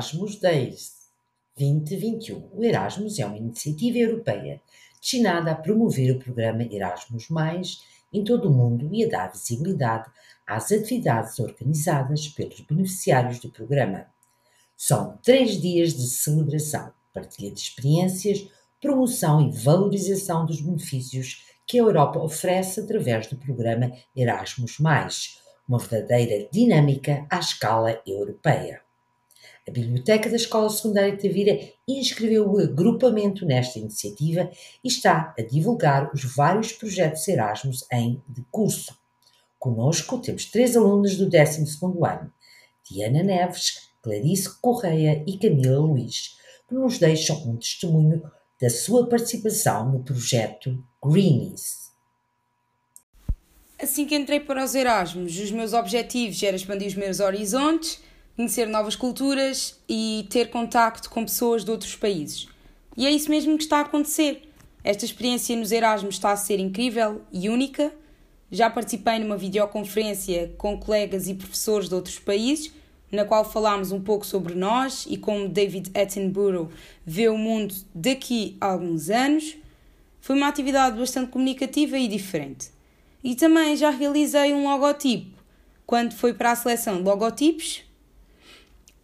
Erasmus Days 2021. O Erasmus é uma iniciativa europeia destinada a promover o programa Erasmus, em todo o mundo e a dar visibilidade às atividades organizadas pelos beneficiários do programa. São três dias de celebração, partilha de experiências, promoção e valorização dos benefícios que a Europa oferece através do programa Erasmus, uma verdadeira dinâmica à escala europeia. A Biblioteca da Escola Secundária de Tavira inscreveu o agrupamento nesta iniciativa e está a divulgar os vários projetos Erasmus em curso. Conosco temos três alunos do 12 ano, Diana Neves, Clarice Correia e Camila Luiz, que nos deixam um testemunho da sua participação no projeto Greenies. Assim que entrei para os Erasmus, os meus objetivos eram expandir os meus horizontes conhecer novas culturas e ter contacto com pessoas de outros países. E é isso mesmo que está a acontecer. Esta experiência nos Erasmus está a ser incrível e única. Já participei numa videoconferência com colegas e professores de outros países, na qual falámos um pouco sobre nós e como David Attenborough vê o mundo daqui a alguns anos. Foi uma atividade bastante comunicativa e diferente. E também já realizei um logotipo. Quando foi para a seleção de logotipos,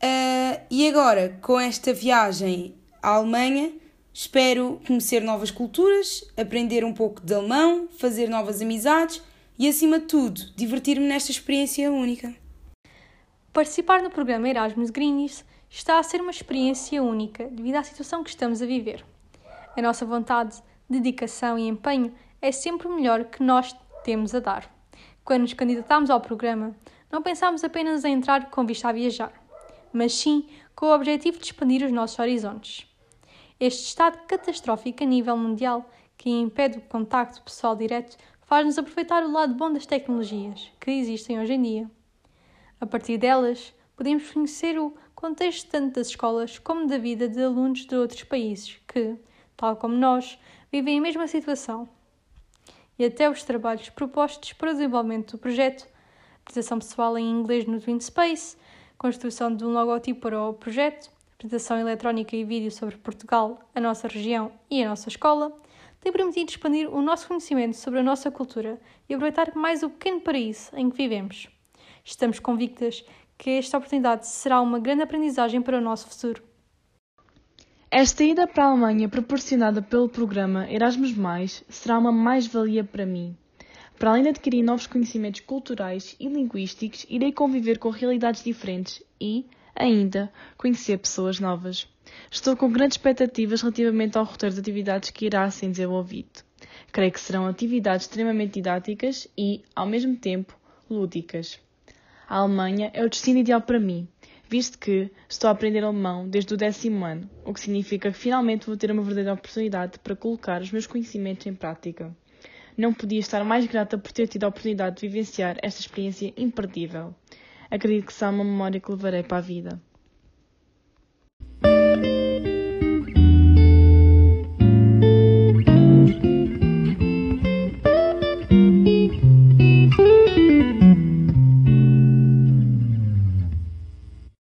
Uh, e agora, com esta viagem à Alemanha, espero conhecer novas culturas, aprender um pouco de alemão, fazer novas amizades e, acima de tudo, divertir-me nesta experiência única. Participar no programa Erasmus Greenies está a ser uma experiência única devido à situação que estamos a viver. A nossa vontade, dedicação e empenho é sempre o melhor que nós temos a dar. Quando nos candidatámos ao programa, não pensámos apenas em entrar com vista a viajar mas sim com o objetivo de expandir os nossos horizontes. Este estado catastrófico a nível mundial, que impede o contacto pessoal direto, faz-nos aproveitar o lado bom das tecnologias que existem hoje em dia. A partir delas, podemos conhecer o contexto tanto das escolas como da vida de alunos de outros países que, tal como nós, vivem a mesma situação. E até os trabalhos propostos para o desenvolvimento do projeto, apresentação pessoal em inglês no Twin Space, construção de um logotipo para o projeto, apresentação eletrónica e vídeo sobre Portugal, a nossa região e a nossa escola, tem permitido expandir o nosso conhecimento sobre a nossa cultura e aproveitar mais o pequeno paraíso em que vivemos. Estamos convictas que esta oportunidade será uma grande aprendizagem para o nosso futuro. Esta ida para a Alemanha proporcionada pelo programa Erasmus, será uma mais-valia para mim. Para além de adquirir novos conhecimentos culturais e linguísticos, irei conviver com realidades diferentes e, ainda, conhecer pessoas novas. Estou com grandes expectativas relativamente ao roteiro de atividades que irá ser desenvolvido. Creio que serão atividades extremamente didáticas e, ao mesmo tempo, lúdicas. A Alemanha é o destino ideal para mim, visto que estou a aprender alemão desde o décimo ano, o que significa que finalmente vou ter uma verdadeira oportunidade para colocar os meus conhecimentos em prática. Não podia estar mais grata por ter tido a oportunidade de vivenciar esta experiência imperdível. Acredito que será uma memória que levarei para a vida.